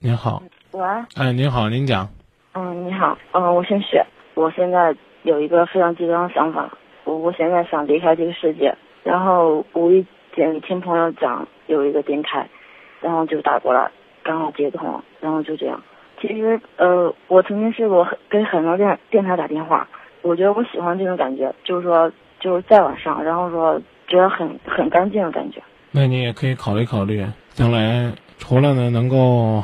您好，喂，哎，您好，您讲。嗯，你好，嗯，我姓雪，我现在有一个非常极端的想法，我我现在想离开这个世界，然后无意间听朋友讲有一个电台，然后就打过来，刚好接通了，然后就这样。其实，呃，我曾经试过很给很多电电台打电话，我觉得我喜欢这种感觉，就是说就是在晚上，然后说觉得很很干净的感觉。那你也可以考虑考虑，将来除了呢能够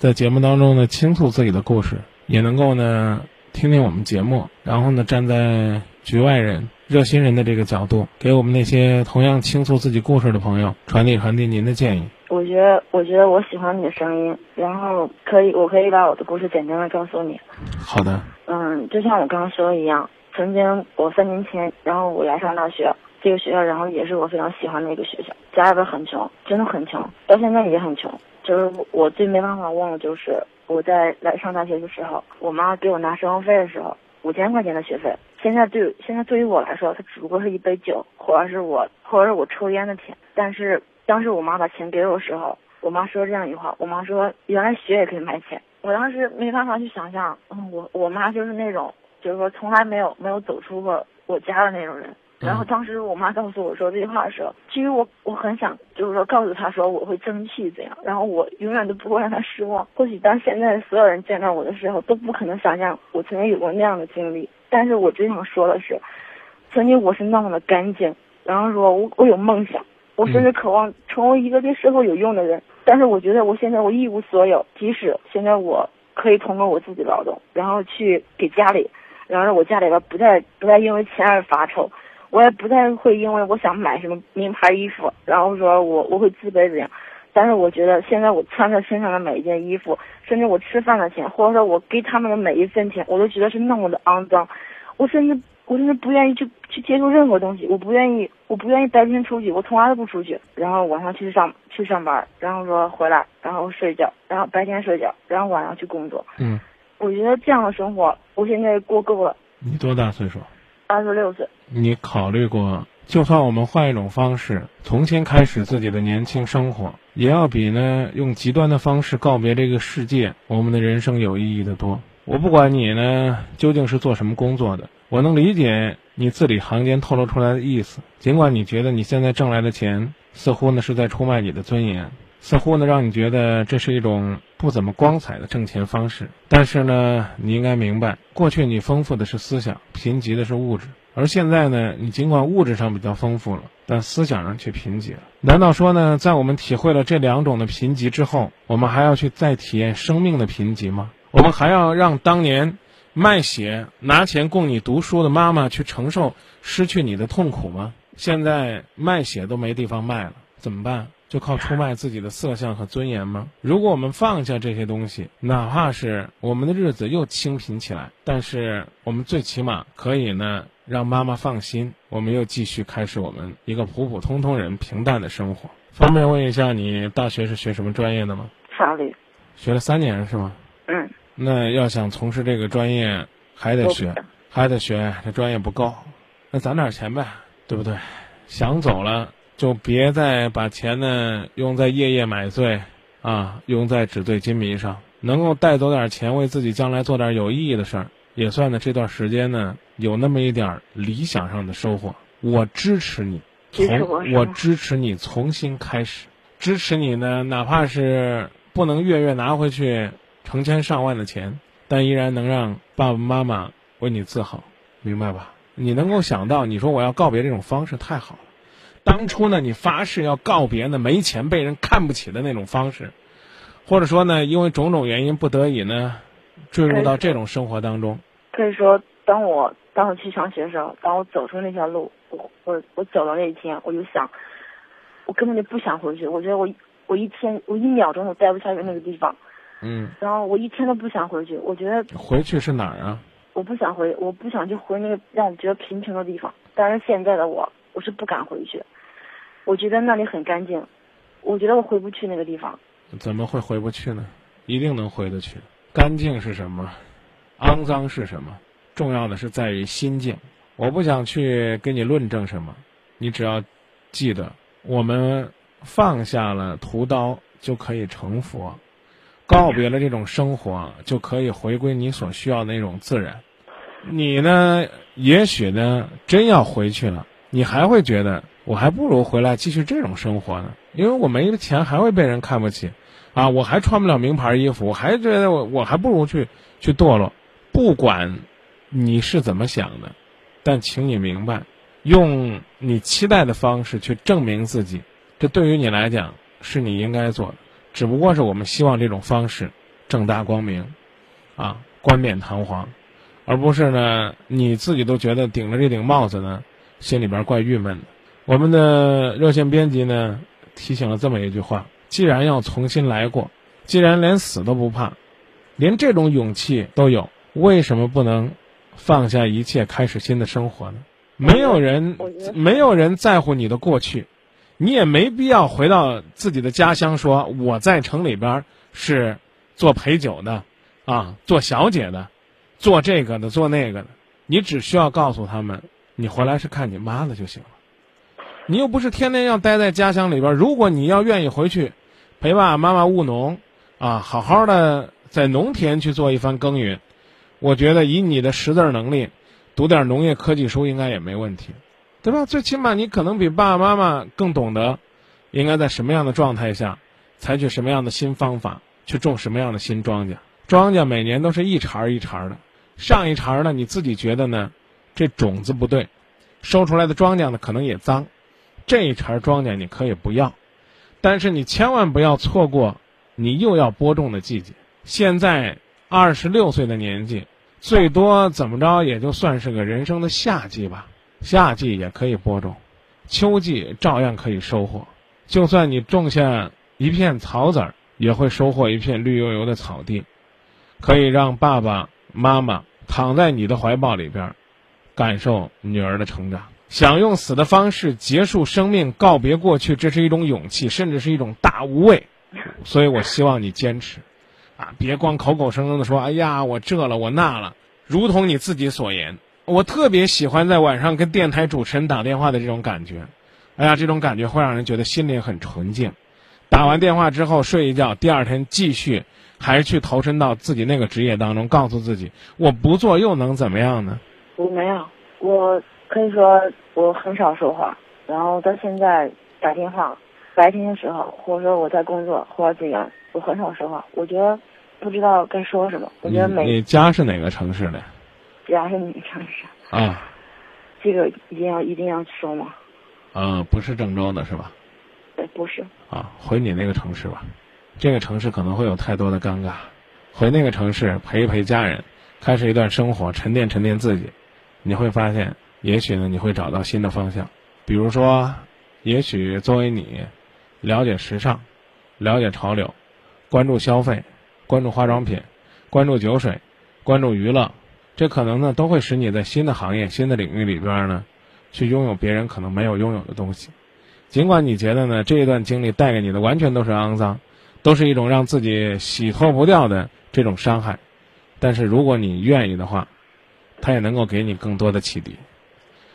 在节目当中呢倾诉自己的故事，也能够呢听听我们节目，然后呢站在局外人、热心人的这个角度，给我们那些同样倾诉自己故事的朋友传递传递您的建议。我觉得，我觉得我喜欢你的声音，然后可以，我可以把我的故事简单的告诉你。好的，嗯，就像我刚刚说的一样，曾经我三年前，然后我来上大学，这个学校，然后也是我非常喜欢的一个学校，家里边很穷，真的很穷，到现在也很穷。就是我最没办法忘的，就是我在来上大学的时候，我妈给我拿生活费的时候，五千块钱的学费。现在对现在对于我来说，它只不过是一杯酒，或者是我或者是我抽烟的钱。但是当时我妈把钱给我的时候，我妈说这样一句话，我妈说原来学也可以卖钱。我当时没办法去想象，嗯，我我妈就是那种，就是说从来没有没有走出过我家的那种人。然后当时我妈告诉我说这句话的时候，其实我我很想就是说告诉她说我会争气怎样，然后我永远都不会让她失望。或许当现在所有人见到我的时候都不可能想象我曾经有过那样的经历，但是我只想说的是，曾经我是那么的干净，然后说我我有梦想，我甚至渴望成为一个对社会有用的人。但是我觉得我现在我一无所有，即使现在我可以通过我自己劳动，然后去给家里，然后让我家里边不再不再因为钱而发愁。我也不太会因为我想买什么名牌衣服，然后说我我会自卑怎样。但是我觉得现在我穿在身上的每一件衣服，甚至我吃饭的钱，或者说我给他们的每一分钱，我都觉得是那么的肮脏。我甚至我甚至不愿意去去接触任何东西，我不愿意我不愿意白天出去，我从来都不出去。然后晚上去上去上班，然后说回来，然后睡觉，然后白天睡觉，然后晚上去工作。嗯，我觉得这样的生活，我现在过够了。你多大岁数？二十六岁。你考虑过，就算我们换一种方式，重新开始自己的年轻生活，也要比呢用极端的方式告别这个世界，我们的人生有意义的多。我不管你呢究竟是做什么工作的，我能理解你字里行间透露出来的意思。尽管你觉得你现在挣来的钱似乎呢是在出卖你的尊严，似乎呢让你觉得这是一种不怎么光彩的挣钱方式，但是呢，你应该明白，过去你丰富的是思想，贫瘠的是物质。而现在呢，你尽管物质上比较丰富了，但思想上却贫瘠了。难道说呢，在我们体会了这两种的贫瘠之后，我们还要去再体验生命的贫瘠吗？我们还要让当年卖血拿钱供你读书的妈妈去承受失去你的痛苦吗？现在卖血都没地方卖了，怎么办？就靠出卖自己的色相和尊严吗？如果我们放下这些东西，哪怕是我们的日子又清贫起来，但是我们最起码可以呢。让妈妈放心，我们又继续开始我们一个普普通通人平淡的生活。方便问一下，你大学是学什么专业的吗？法律。学了三年是吗？嗯。那要想从事这个专业，还得学，还得学，这专业不够，那攒点钱呗，对不对？想走了，就别再把钱呢用在夜夜买醉，啊，用在纸醉金迷上。能够带走点钱，为自己将来做点有意义的事儿。也算呢，这段时间呢，有那么一点理想上的收获。我支持你，从我支持你重新开始，支持你呢，哪怕是不能月月拿回去成千上万的钱，但依然能让爸爸妈妈为你自豪，明白吧？你能够想到，你说我要告别这种方式太好了。当初呢，你发誓要告别呢没钱被人看不起的那种方式，或者说呢，因为种种原因不得已呢，坠入到这种生活当中。可以说，当我当我去上学的时候，当我走出那条路，我我我走到那一天，我就想，我根本就不想回去。我觉得我我一天我一秒钟都待不下去那个地方。嗯。然后我一天都不想回去。我觉得回去是哪儿啊？我不想回，我不想去回那个让我觉得贫穷的地方。但是现在的我，我是不敢回去。我觉得那里很干净，我觉得我回不去那个地方。怎么会回不去呢？一定能回得去。干净是什么？肮脏是什么？重要的是在于心境。我不想去跟你论证什么，你只要记得，我们放下了屠刀就可以成佛。告别了这种生活，就可以回归你所需要的那种自然。你呢，也许呢，真要回去了，你还会觉得我还不如回来继续这种生活呢，因为我没了钱还会被人看不起，啊，我还穿不了名牌衣服，我还觉得我我还不如去去堕落。不管你是怎么想的，但请你明白，用你期待的方式去证明自己，这对于你来讲是你应该做的。只不过是我们希望这种方式正大光明，啊，冠冕堂皇，而不是呢你自己都觉得顶着这顶帽子呢，心里边怪郁闷的。我们的热线编辑呢提醒了这么一句话：既然要重新来过，既然连死都不怕，连这种勇气都有，为什么不能放下一切开始新的生活呢？没有人，没有人在乎你的过去。你也没必要回到自己的家乡，说我在城里边是做陪酒的，啊，做小姐的，做这个的，做那个的。你只需要告诉他们，你回来是看你妈的就行了。你又不是天天要待在家乡里边。如果你要愿意回去陪爸爸妈妈务农，啊，好好的在农田去做一番耕耘，我觉得以你的识字能力，读点农业科技书应该也没问题。对吧？最起码你可能比爸爸妈妈更懂得，应该在什么样的状态下，采取什么样的新方法去种什么样的新庄稼。庄稼每年都是一茬一茬的，上一茬呢，你自己觉得呢，这种子不对，收出来的庄稼呢可能也脏，这一茬庄稼你可以不要，但是你千万不要错过你又要播种的季节。现在二十六岁的年纪，最多怎么着也就算是个人生的夏季吧。夏季也可以播种，秋季照样可以收获。就算你种下一片草籽儿，也会收获一片绿油油的草地，可以让爸爸妈妈躺在你的怀抱里边，感受女儿的成长。想用死的方式结束生命，告别过去，这是一种勇气，甚至是一种大无畏。所以我希望你坚持，啊，别光口口声声的说，哎呀，我这了，我那了，如同你自己所言。我特别喜欢在晚上跟电台主持人打电话的这种感觉，哎呀，这种感觉会让人觉得心里很纯净。打完电话之后睡一觉，第二天继续，还是去投身到自己那个职业当中，告诉自己我不做又能怎么样呢？我没有，我可以说我很少说话，然后到现在打电话，白天的时候或者说我在工作或者怎样，我很少说话。我觉得不知道该说什么。我觉得每你家是哪个城市的？家是哪个城市？啊，这个一定要一定要说吗？嗯，不是郑州的是吧？对，不是。啊，回你那个城市吧，这个城市可能会有太多的尴尬，回那个城市陪一陪家人，开始一段生活，沉淀沉淀自己，你会发现，也许呢，你会找到新的方向。比如说，也许作为你，了解时尚，了解潮流，关注消费，关注化妆品，关注酒水，关注娱乐。这可能呢，都会使你在新的行业、新的领域里边呢，去拥有别人可能没有拥有的东西。尽管你觉得呢，这一段经历带给你的完全都是肮脏，都是一种让自己洗脱不掉的这种伤害，但是如果你愿意的话，它也能够给你更多的启迪。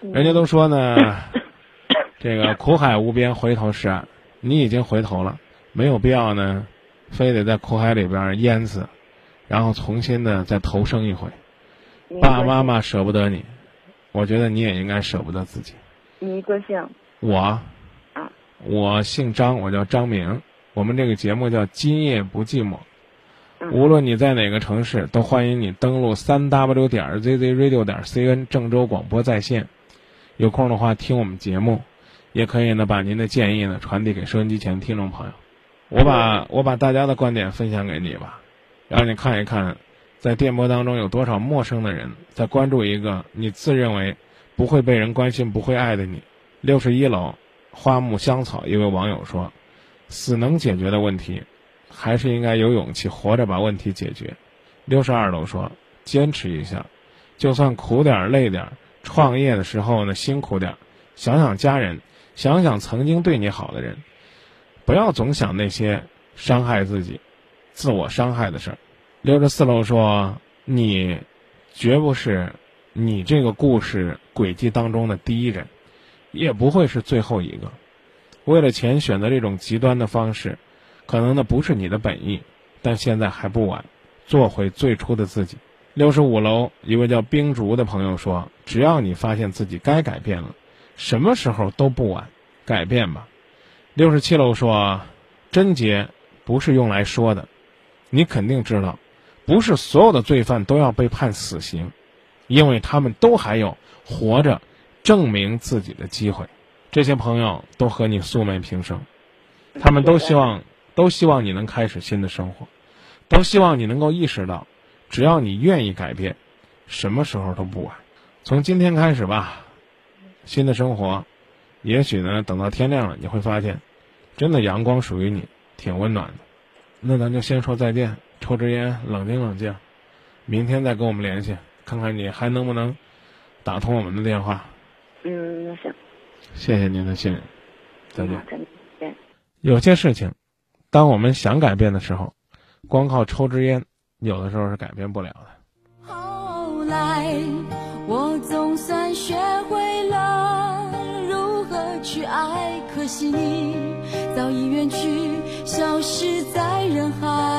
人家都说呢，这个苦海无边，回头是岸。你已经回头了，没有必要呢，非得在苦海里边淹死，然后重新的再投生一回。爸爸妈妈舍不得你，我觉得你也应该舍不得自己。你个性？我，啊，我姓张，我叫张明。我们这个节目叫《今夜不寂寞》。无论你在哪个城市，都欢迎你登录三 w 点 zzradio 点 cn 郑州广播在线。有空的话听我们节目，也可以呢把您的建议呢传递给收音机前听众朋友。我把我把大家的观点分享给你吧，让你看一看。在电波当中，有多少陌生的人在关注一个你自认为不会被人关心、不会爱的你？六十一楼，花木香草一位网友说：“死能解决的问题，还是应该有勇气活着把问题解决。”六十二楼说：“坚持一下，就算苦点、累点，创业的时候呢辛苦点，想想家人，想想曾经对你好的人，不要总想那些伤害自己、自我伤害的事儿。”六十四楼说：“你绝不是你这个故事轨迹当中的第一人，也不会是最后一个。为了钱选择这种极端的方式，可能那不是你的本意，但现在还不晚，做回最初的自己。六十五楼一位叫冰竹的朋友说：“只要你发现自己该改变了，什么时候都不晚，改变吧。”六十七楼说：“贞洁不是用来说的，你肯定知道，不是所有的罪犯都要被判死刑，因为他们都还有活着证明自己的机会。”这些朋友都和你素昧平生，他们都希望都希望你能开始新的生活，都希望你能够意识到。只要你愿意改变，什么时候都不晚。从今天开始吧，新的生活，也许呢，等到天亮了，你会发现，真的阳光属于你，挺温暖的。那咱就先说再见，抽支烟，冷静冷静，明天再跟我们联系，看看你还能不能打通我们的电话。嗯，那行。谢谢您的信任，再见。再见。有些事情，当我们想改变的时候，光靠抽支烟。有的时候是改变不了的。后来，可惜你早已远去，消失在人海。